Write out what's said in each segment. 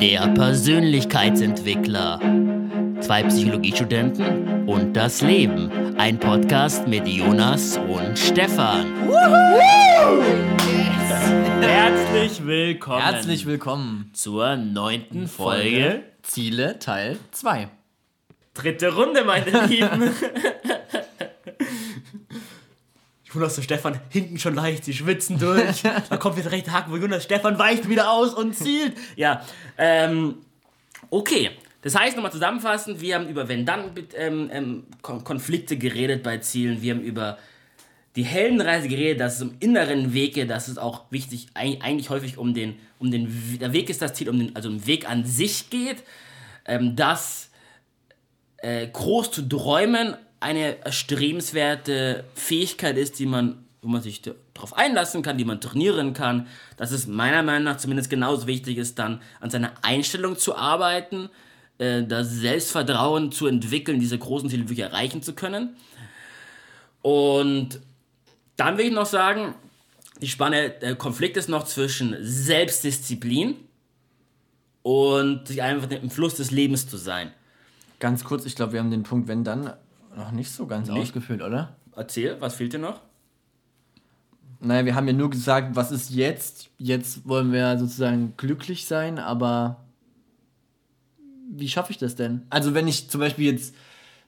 Der Persönlichkeitsentwickler. Zwei Psychologiestudenten und das Leben. Ein Podcast mit Jonas und Stefan. Herzlich willkommen. Herzlich willkommen zur neunten Folge. Folge Ziele Teil 2. Dritte Runde, meine Lieben. Jonas und Stefan hinten schon leicht, sie schwitzen durch. da kommt wieder recht Haken, wo Jonas Stefan weicht wieder aus und zielt. Ja, ähm, okay. Das heißt, nochmal zusammenfassend, wir haben über Wenn-Dann-Konflikte ähm, ähm, geredet bei Zielen. Wir haben über die Heldenreise geredet, dass es um inneren Wege, das ist auch wichtig, eigentlich häufig um den, um den, der Weg ist das Ziel, um den, also um den Weg an sich geht, ähm, dass äh, groß zu träumen eine erstrebenswerte Fähigkeit ist, die man, wo man sich darauf einlassen kann, die man trainieren kann, dass es meiner Meinung nach zumindest genauso wichtig ist, dann an seiner Einstellung zu arbeiten, äh, das Selbstvertrauen zu entwickeln, diese großen Ziele wirklich erreichen zu können. Und dann will ich noch sagen, die Spanne, der Konflikt ist noch zwischen Selbstdisziplin und sich einfach im Fluss des Lebens zu sein. Ganz kurz, ich glaube, wir haben den Punkt, wenn dann noch nicht so ganz nicht? ausgefüllt, oder? Erzähl, was fehlt dir noch? Naja, wir haben ja nur gesagt, was ist jetzt? Jetzt wollen wir sozusagen glücklich sein, aber wie schaffe ich das denn? Also wenn ich zum Beispiel jetzt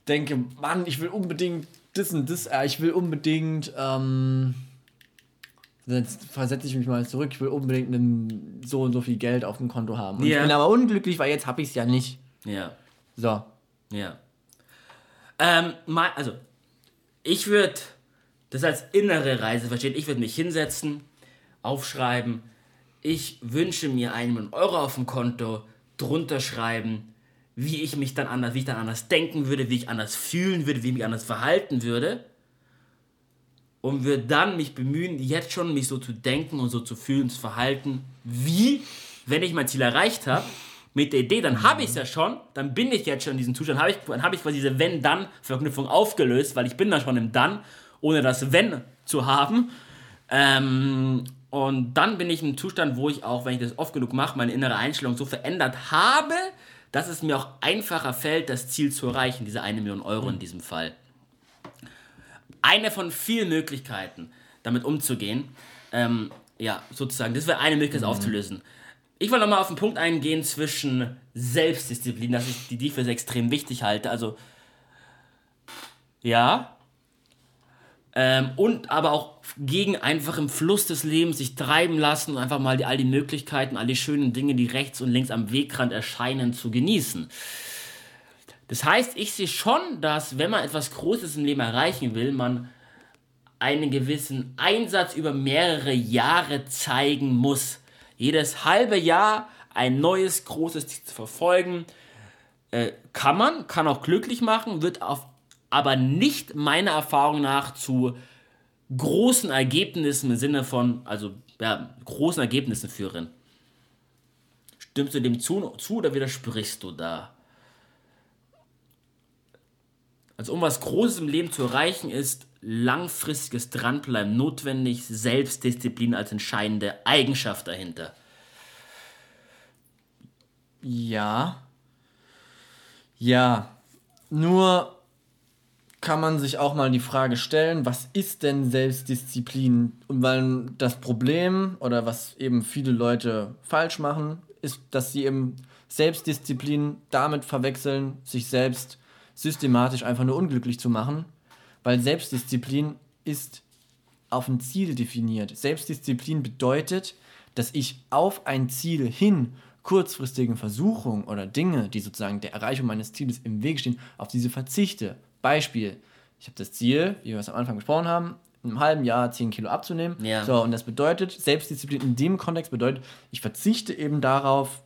denke, Mann, ich will unbedingt das und das, äh, ich will unbedingt, ähm, jetzt versetze ich mich mal zurück, ich will unbedingt einen, so und so viel Geld auf dem Konto haben. Und yeah. ich bin aber unglücklich, weil jetzt habe ich es ja nicht. Ja. So. Ja. Ähm, mal, also, ich würde das als innere Reise verstehen. Ich würde mich hinsetzen, aufschreiben, ich wünsche mir einen Million Euro auf dem Konto, drunter schreiben, wie ich mich dann anders, wie ich dann anders denken würde, wie ich anders fühlen würde, wie ich mich anders verhalten würde. Und würde dann mich bemühen, jetzt schon mich so zu denken und so zu fühlen, zu verhalten, wie, wenn ich mein Ziel erreicht habe, mit der Idee, dann habe ich es ja schon, dann bin ich jetzt schon in diesem Zustand, hab ich, dann habe ich quasi diese Wenn-Dann-Verknüpfung aufgelöst, weil ich bin da schon im Dann, ohne das Wenn zu haben. Ähm, und dann bin ich im Zustand, wo ich auch, wenn ich das oft genug mache, meine innere Einstellung so verändert habe, dass es mir auch einfacher fällt, das Ziel zu erreichen, diese eine Million Euro in diesem Fall. Eine von vielen Möglichkeiten, damit umzugehen. Ähm, ja, sozusagen, das wäre eine Möglichkeit, mhm. aufzulösen. Ich will nochmal auf den Punkt eingehen zwischen Selbstdisziplin, dass ich die, für extrem wichtig halte. Also, ja. Ähm, und aber auch gegen einfach im Fluss des Lebens sich treiben lassen und einfach mal die, all die Möglichkeiten, all die schönen Dinge, die rechts und links am Wegrand erscheinen, zu genießen. Das heißt, ich sehe schon, dass wenn man etwas Großes im Leben erreichen will, man einen gewissen Einsatz über mehrere Jahre zeigen muss jedes halbe Jahr ein neues großes Ziel zu verfolgen. Äh, kann man, kann auch glücklich machen, wird auf, aber nicht meiner Erfahrung nach zu großen Ergebnissen im Sinne von, also ja, großen Ergebnissen führen. Stimmst du dem zu, zu oder widersprichst du da? Also um was Großes im Leben zu erreichen, ist langfristiges Dranbleiben notwendig, Selbstdisziplin als entscheidende Eigenschaft dahinter. Ja. Ja. Nur kann man sich auch mal die Frage stellen, was ist denn Selbstdisziplin? Und weil das Problem oder was eben viele Leute falsch machen, ist, dass sie eben Selbstdisziplin damit verwechseln, sich selbst systematisch einfach nur unglücklich zu machen weil Selbstdisziplin ist auf ein Ziel definiert. Selbstdisziplin bedeutet, dass ich auf ein Ziel hin kurzfristigen Versuchungen oder Dinge, die sozusagen der Erreichung meines Zieles im Weg stehen, auf diese verzichte. Beispiel, ich habe das Ziel, wie wir es am Anfang gesprochen haben, in einem halben Jahr 10 Kilo abzunehmen. Ja. So, und das bedeutet, Selbstdisziplin in dem Kontext bedeutet, ich verzichte eben darauf,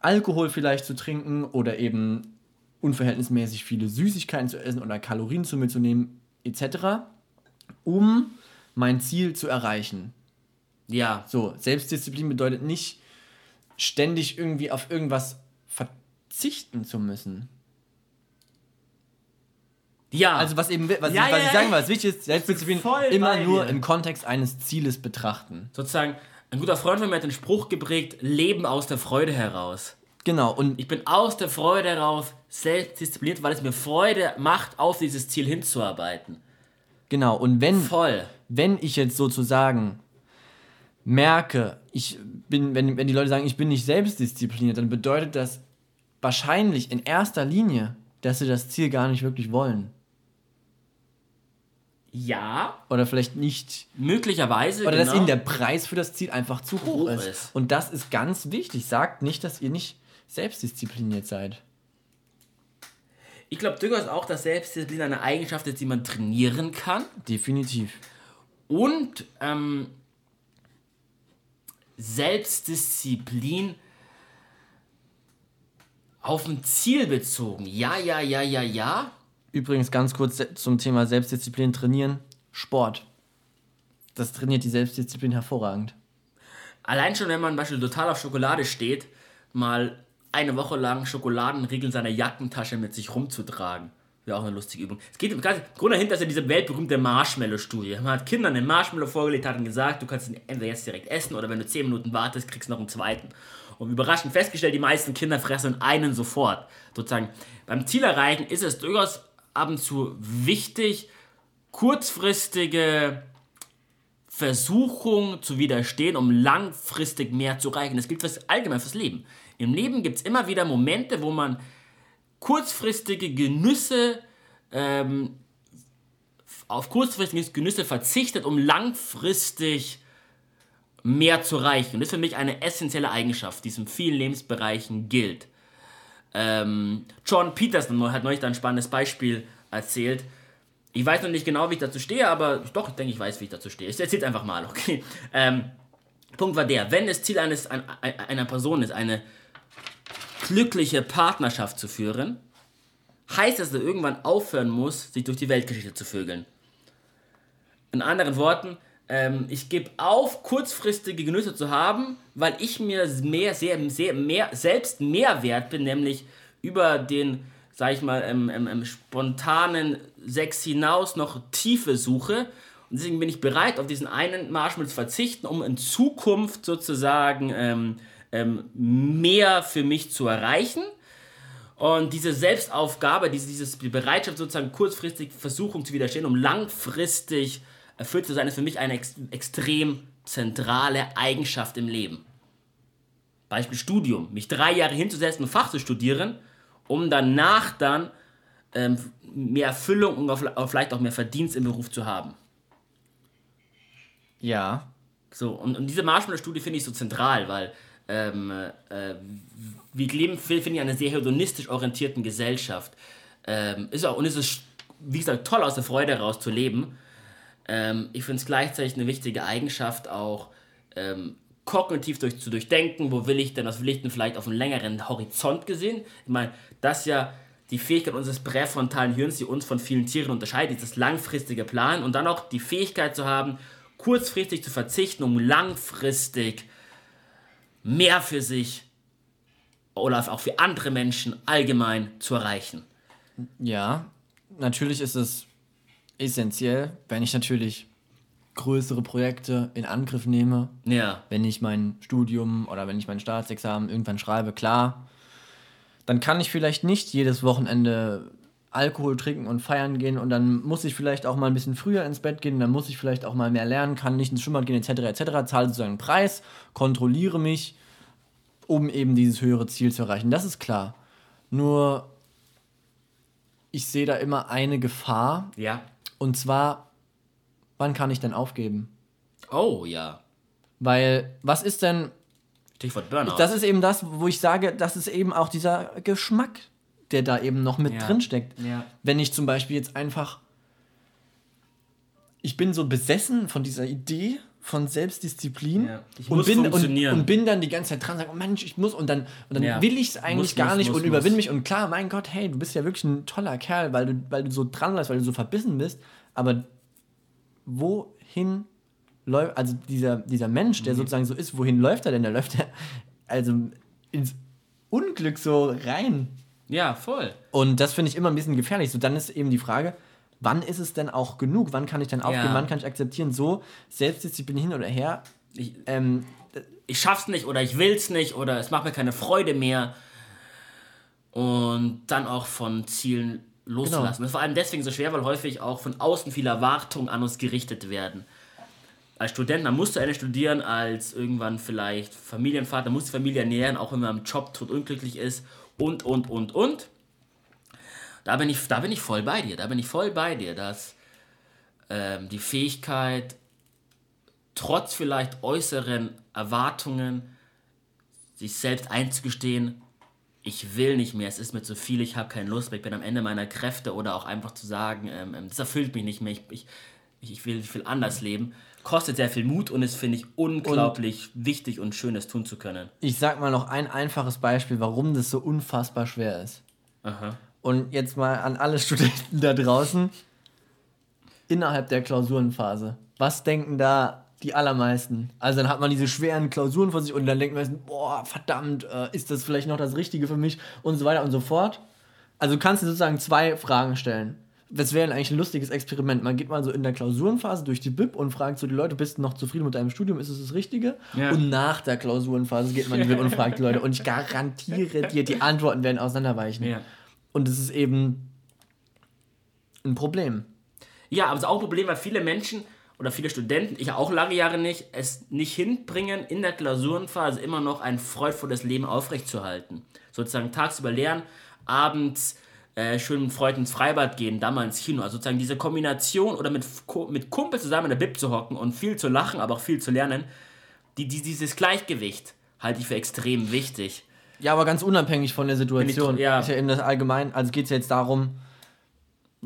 Alkohol vielleicht zu trinken oder eben unverhältnismäßig viele Süßigkeiten zu essen oder Kalorien zu mir zu nehmen, etc., um mein Ziel zu erreichen. Ja. So, Selbstdisziplin bedeutet nicht, ständig irgendwie auf irgendwas verzichten zu müssen. Ja. Also was eben, was, ja, ich, was ja, ich sagen will, was wichtig ist, Selbstdisziplin immer nur dir. im Kontext eines Zieles betrachten. Sozusagen, ein guter Freund von mir hat den Spruch geprägt, Leben aus der Freude heraus. Genau. Und ich bin aus der Freude heraus selbstdiszipliniert, weil es mir Freude macht, auf dieses Ziel hinzuarbeiten. Genau. Und wenn, Voll. wenn ich jetzt sozusagen merke, ich bin, wenn, wenn die Leute sagen, ich bin nicht selbstdiszipliniert, dann bedeutet das wahrscheinlich in erster Linie, dass sie das Ziel gar nicht wirklich wollen. Ja. Oder vielleicht nicht. Möglicherweise. Oder genau. dass ihnen der Preis für das Ziel einfach zu hoch, hoch ist. ist. Und das ist ganz wichtig. Sagt nicht, dass ihr nicht selbstdiszipliniert seid. Ich glaube durchaus auch, dass Selbstdisziplin eine Eigenschaft ist, die man trainieren kann. Definitiv. Und ähm, Selbstdisziplin auf ein Ziel bezogen. Ja, ja, ja, ja, ja. Übrigens ganz kurz zum Thema Selbstdisziplin trainieren. Sport. Das trainiert die Selbstdisziplin hervorragend. Allein schon, wenn man zum Beispiel total auf Schokolade steht, mal eine Woche lang Schokoladenriegel in seiner Jackentasche mit sich rumzutragen. Wäre auch eine lustige Übung. Es geht im Grunde dahinter ist ja diese weltberühmte Marshmallow-Studie. Man hat Kindern einen Marshmallow vorgelegt, hat ihnen gesagt, du kannst ihn entweder jetzt direkt essen oder wenn du 10 Minuten wartest, kriegst du noch einen zweiten. Und überraschend festgestellt, die meisten Kinder fressen einen sofort. Sozusagen beim Zielerreichen ist es durchaus ab und zu wichtig, kurzfristige Versuchung zu widerstehen, um langfristig mehr zu erreichen. Das gilt fürs, allgemein fürs Leben. Im Leben gibt es immer wieder Momente, wo man kurzfristige Genüsse ähm, auf kurzfristige Genüsse verzichtet, um langfristig mehr zu erreichen. Und das ist für mich eine essentielle Eigenschaft, die in vielen Lebensbereichen gilt. Ähm, John Peterson hat neulich ein spannendes Beispiel erzählt. Ich weiß noch nicht genau, wie ich dazu stehe, aber doch, ich denke, ich weiß, wie ich dazu stehe. Ich erzähle es einfach mal, okay? Ähm, Punkt war der, wenn das Ziel eines, einer Person ist, eine glückliche Partnerschaft zu führen, heißt das, dass er irgendwann aufhören muss, sich durch die Weltgeschichte zu vögeln. In anderen Worten, ähm, ich gebe auf, kurzfristige Genüsse zu haben, weil ich mir mehr, sehr, sehr, mehr, selbst mehr wert bin, nämlich über den, sag ich mal, ähm, ähm, ähm, spontanen Sex hinaus noch Tiefe suche. Und deswegen bin ich bereit, auf diesen einen Marshmallow zu verzichten, um in Zukunft sozusagen ähm, mehr für mich zu erreichen. Und diese Selbstaufgabe, diese, diese Bereitschaft, sozusagen kurzfristig Versuchung zu widerstehen, um langfristig erfüllt zu sein, ist für mich eine ex extrem zentrale Eigenschaft im Leben. Beispiel Studium. Mich drei Jahre hinzusetzen und Fach zu studieren, um danach dann ähm, mehr Erfüllung und auch, vielleicht auch mehr Verdienst im Beruf zu haben. Ja. So, und, und diese Marshmallow-Studie finde ich so zentral, weil ähm, äh, wir leben, finde ich, einer sehr hedonistisch orientierten Gesellschaft. Ähm, ist auch, und es ist, wie gesagt, toll aus der Freude heraus zu leben. Ähm, ich finde es gleichzeitig eine wichtige Eigenschaft, auch ähm, kognitiv durch, zu durchdenken, wo will ich denn, was will ich denn vielleicht auf einem längeren Horizont gesehen. Ich meine, das ja die Fähigkeit unseres präfrontalen Hirns, die uns von vielen Tieren unterscheidet, dieses langfristige Plan und dann auch die Fähigkeit zu haben, kurzfristig zu verzichten, um langfristig mehr für sich oder auch für andere Menschen allgemein zu erreichen. Ja, natürlich ist es essentiell, wenn ich natürlich größere Projekte in Angriff nehme. Ja. Wenn ich mein Studium oder wenn ich mein Staatsexamen irgendwann schreibe, klar, dann kann ich vielleicht nicht jedes Wochenende Alkohol trinken und feiern gehen und dann muss ich vielleicht auch mal ein bisschen früher ins Bett gehen, dann muss ich vielleicht auch mal mehr lernen, kann nicht ins Schwimmbad gehen, etc., etc., zahle sozusagen einen Preis, kontrolliere mich, um eben dieses höhere Ziel zu erreichen. Das ist klar. Nur, ich sehe da immer eine Gefahr. Ja. Und zwar, wann kann ich denn aufgeben? Oh, ja. Weil, was ist denn. Stichwort Burnout. Das ist eben das, wo ich sage, das ist eben auch dieser Geschmack, der da eben noch mit ja. drin steckt. Ja. Wenn ich zum Beispiel jetzt einfach. Ich bin so besessen von dieser Idee von Selbstdisziplin ja. und, bin, und, und, bin dann die ganze Zeit dran und sage, oh Mensch, ich muss und dann, und dann will ich es eigentlich muss, gar muss, nicht muss, und überwinde mich und klar, mein Gott, hey, du bist ja wirklich ein toller Kerl, weil du, weil du so dran bleibst, weil du so verbissen bist, aber wohin läuft, also dieser, dieser Mensch, der mhm. sozusagen so ist, wohin läuft er denn? Der läuft ja also ins Unglück so rein. Ja, voll. Und das finde ich immer ein bisschen gefährlich. So, dann ist eben die Frage, wann ist es denn auch genug? Wann kann ich denn aufgeben? Ja. Wann kann ich akzeptieren? So, Selbstdisziplin hin oder her. Ich, Ähm, ich schaff's nicht oder ich will's nicht oder es macht mir keine Freude mehr. Und dann auch von Zielen loszulassen. Genau. Das ist vor allem deswegen so schwer, weil häufig auch von außen viele Erwartungen an uns gerichtet werden. Als Student, dann musst du eine studieren, als irgendwann vielleicht Familienvater, musst die Familie ernähren, auch wenn man im Job tot unglücklich ist und, und, und, und. Da bin ich, da bin ich voll bei dir, da bin ich voll bei dir, dass ähm, die Fähigkeit, trotz vielleicht äußeren Erwartungen, sich selbst einzugestehen, ich will nicht mehr, es ist mir zu viel, ich habe keine Lust mehr, ich bin am Ende meiner Kräfte oder auch einfach zu sagen, ähm, ähm, das erfüllt mich nicht mehr, ich, ich, ich will, ich will anders leben, kostet sehr viel Mut und ist, finde ich, unglaublich wichtig und schön, das tun zu können. ich sag mal noch ein einfaches Beispiel, warum das so unfassbar schwer ist. Aha. Und jetzt mal an alle Studenten da draußen. Innerhalb der Klausurenphase. Was denken da die allermeisten? Also dann hat man diese schweren Klausuren vor sich und dann denkt man, boah, verdammt, äh, ist das vielleicht noch das Richtige für mich und so weiter und so fort. Also kannst du sozusagen zwei Fragen stellen. Das wäre eigentlich ein lustiges Experiment. Man geht mal so in der Klausurenphase durch die Bib und fragt so die Leute, bist du noch zufrieden mit deinem Studium? Ist es das Richtige? Ja. Und nach der Klausurenphase geht man in die Bib und fragt die Leute. Und ich garantiere dir, die Antworten werden auseinanderweichen. Ja. Und es ist eben ein Problem. Ja, aber es ist auch ein Problem, weil viele Menschen oder viele Studenten, ich auch lange Jahre nicht, es nicht hinbringen, in der Klausurenphase immer noch ein freudvolles Leben aufrechtzuerhalten. Sozusagen tagsüber lernen, abends äh, schön mit Freunden ins Freibad gehen, dann mal ins Kino. Also sozusagen diese Kombination oder mit, mit Kumpel zusammen in der Bib zu hocken und viel zu lachen, aber auch viel zu lernen, die, die, dieses Gleichgewicht halte ich für extrem wichtig. Ja, aber ganz unabhängig von der Situation. ich- ja. Ist ja eben das allgemein, also geht es jetzt darum,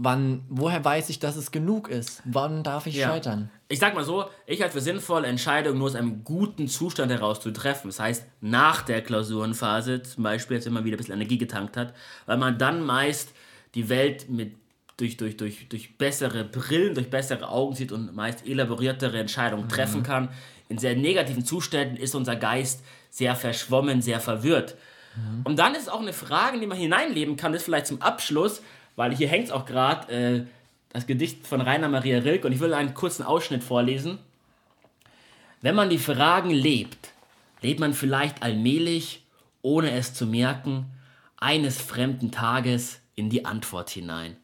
wann, woher weiß ich, dass es genug ist? Wann darf ich Ja. scheitern? Ich sag mal so, ich halte für sinnvoll, Entscheidungen nur aus einem guten Zustand heraus zu treffen. Das heißt, nach der Klausurenphase, zum Beispiel, jetzt wenn man wieder ein bisschen Energie getankt hat, weil man dann meist die Welt mit durch, durch, durch, durch bessere Brillen, durch bessere Augen sieht und meist elaboriertere Entscheidungen treffen kann. In sehr negativen Zuständen ist unser Geist sehr verschwommen, sehr verwirrt. Und dann ist es auch eine Frage, in die man hineinleben kann, das ist vielleicht zum Abschluss, weil hier hängt es auch gerade, äh, das Gedicht von Rainer Maria Rilke und ich will einen kurzen Ausschnitt vorlesen. Wenn man die Fragen lebt, lebt man vielleicht allmählich, ohne es zu merken, eines fremden Tages in die Antwort hinein.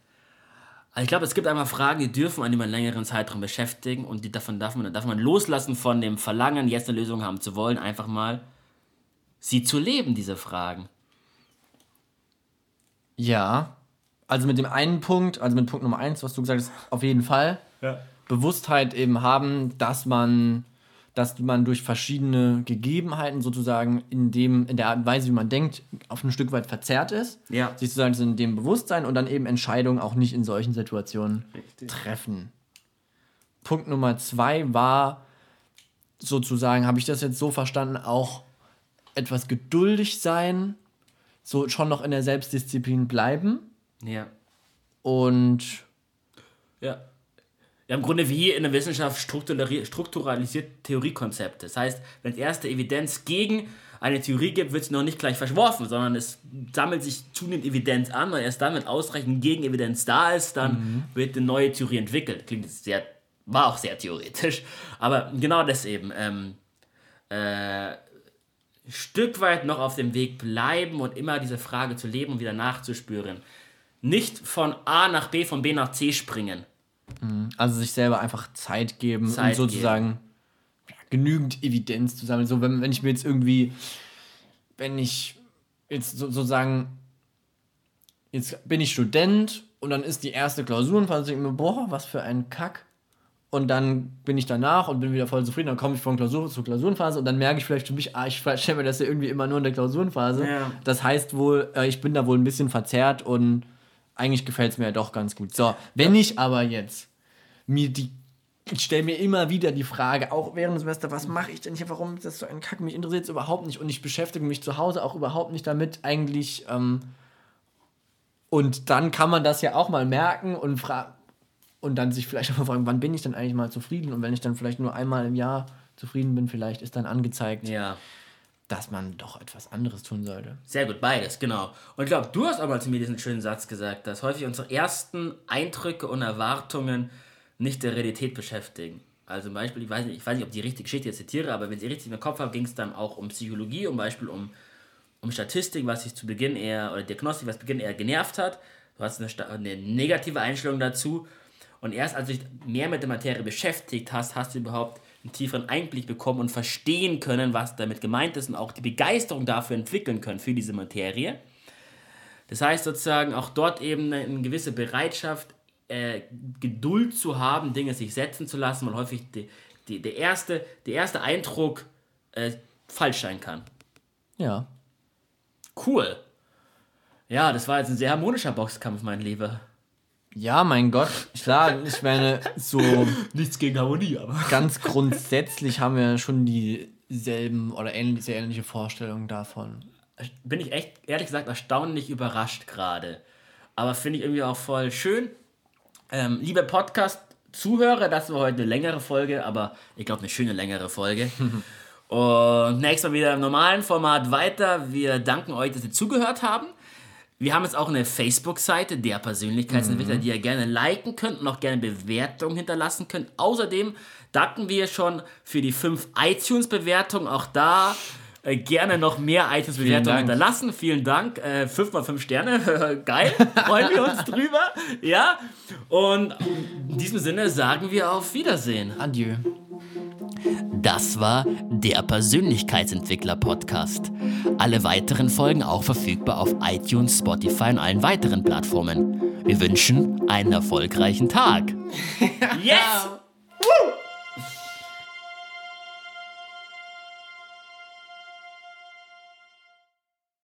Also ich glaube, es gibt einmal Fragen, die dürfen einen über längeren Zeitraum beschäftigen und die davon darf man, darf man loslassen von dem Verlangen, jetzt eine Lösung haben zu wollen, einfach mal sie zu leben, diese Fragen. Ja. Also mit dem einen Punkt, also mit Punkt Nummer eins, was du gesagt hast, auf jeden Fall. Bewusstheit eben haben, dass man, dass man durch verschiedene Gegebenheiten sozusagen in dem, in der Art und Weise, wie man denkt, auf ein Stück weit verzerrt ist. Ja. Sich sozusagen in dem Bewusstsein und dann eben Entscheidungen auch nicht in solchen Situationen treffen. Punkt Nummer zwei war sozusagen, habe ich das jetzt so verstanden, auch etwas geduldig sein, so schon noch in der Selbstdisziplin bleiben Ja. und Ja. Ja, im Grunde wie in der Wissenschaft strukturali- strukturalisiert Theoriekonzepte. Das heißt, wenn es erste Evidenz gegen eine Theorie gibt, wird sie noch nicht gleich verschworfen, sondern es sammelt sich zunehmend Evidenz an und erst dann, wenn ausreichend Gegenevidenz da ist, dann wird eine neue Theorie entwickelt. Klingt jetzt sehr, war auch sehr theoretisch, aber genau das eben. Ähm, äh, Stück weit noch auf dem Weg bleiben und immer diese Frage zu leben und wieder nachzuspüren. Nicht von A nach B, von B nach C springen. also sich selber einfach Zeit geben Zeit und sozusagen ja, genügend Evidenz zu sammeln. So, wenn, wenn ich mir jetzt irgendwie, wenn ich jetzt so, sozusagen, jetzt bin ich Student und dann ist die erste Klausurenphase, denke ich mir, boah, was für ein Kack. Und dann bin ich danach und bin wieder voll zufrieden. Dann komme ich von Klausur zur Klausurenphase und dann merke ich vielleicht für mich, ah, ich stelle mir das ja irgendwie immer nur in der Klausurenphase. Ja. Das heißt wohl, äh, ich bin da wohl ein bisschen verzerrt und eigentlich gefällt es mir ja doch ganz gut. So, wenn ich aber jetzt mir die ich stelle mir immer wieder die Frage, auch während des Semesters, was mache ich denn hier, warum ist das so ein Kack? Mich interessiert es überhaupt nicht und ich beschäftige mich zu Hause auch überhaupt nicht damit eigentlich. Ähm, und dann kann man das ja auch mal merken und fragen und dann sich vielleicht auch mal fragen, wann bin ich denn eigentlich mal zufrieden? Und wenn ich dann vielleicht nur einmal im Jahr zufrieden bin, vielleicht ist dann angezeigt, Ja. Dass man doch etwas anderes tun sollte. Sehr gut, beides, genau. Und ich glaube, du hast auch mal zu mir diesen schönen Satz gesagt, dass häufig unsere ersten Eindrücke und Erwartungen nicht der Realität beschäftigen. Also zum Beispiel, ich weiß nicht, ich weiß nicht ob die richtige Geschichte jetzt zitiere, aber wenn ich richtig im Kopf habe, ging es dann auch um Psychologie, um Beispiel um, um Statistik, was sich zu Beginn eher, oder Diagnostik, was zu Beginn eher genervt hat. Du hast eine, eine negative Einstellung dazu. Und erst als du dich mehr mit der Materie beschäftigt hast, hast du überhaupt einen tieferen Einblick bekommen und verstehen können, was damit gemeint ist und auch die Begeisterung dafür entwickeln können, für diese Materie. Das heißt sozusagen auch dort eben eine gewisse Bereitschaft, äh, Geduld zu haben, Dinge sich setzen zu lassen, weil häufig die, die, der, erste, der erste Eindruck äh, falsch sein kann. Ja. Cool. Ja, das war jetzt ein sehr harmonischer Boxkampf, mein Lieber. Ja, mein Gott, klar, ich meine, so. Nichts gegen Harmonie, aber. Ganz grundsätzlich haben wir schon dieselben oder ähnlich, sehr ähnliche Vorstellungen davon. Bin ich echt, ehrlich gesagt, erstaunlich überrascht gerade. Aber finde ich irgendwie auch voll schön. Ähm, liebe Podcast-Zuhörer, das war heute eine längere Folge, aber ich glaube eine schöne längere Folge. Und nächstes Mal wieder im normalen Format weiter. Wir danken euch, dass ihr zugehört haben. Wir haben jetzt auch eine Facebook-Seite, der Persönlichkeitsentwickler, mhm. die ihr gerne liken könnt und auch gerne Bewertungen hinterlassen könnt. Außerdem danken wir schon für die fünf iTunes-Bewertungen. Auch da äh, gerne noch mehr iTunes-Bewertungen hinterlassen. Vielen Dank. Äh, fünf mal fünf Sterne. Geil. Freuen wir uns drüber. Ja. Und in diesem Sinne sagen wir auf Wiedersehen. Adieu. Das war der Persönlichkeitsentwickler-Podcast. Alle weiteren Folgen auch verfügbar auf iTunes, Spotify und allen weiteren Plattformen. Wir wünschen einen erfolgreichen Tag. yes! Woo!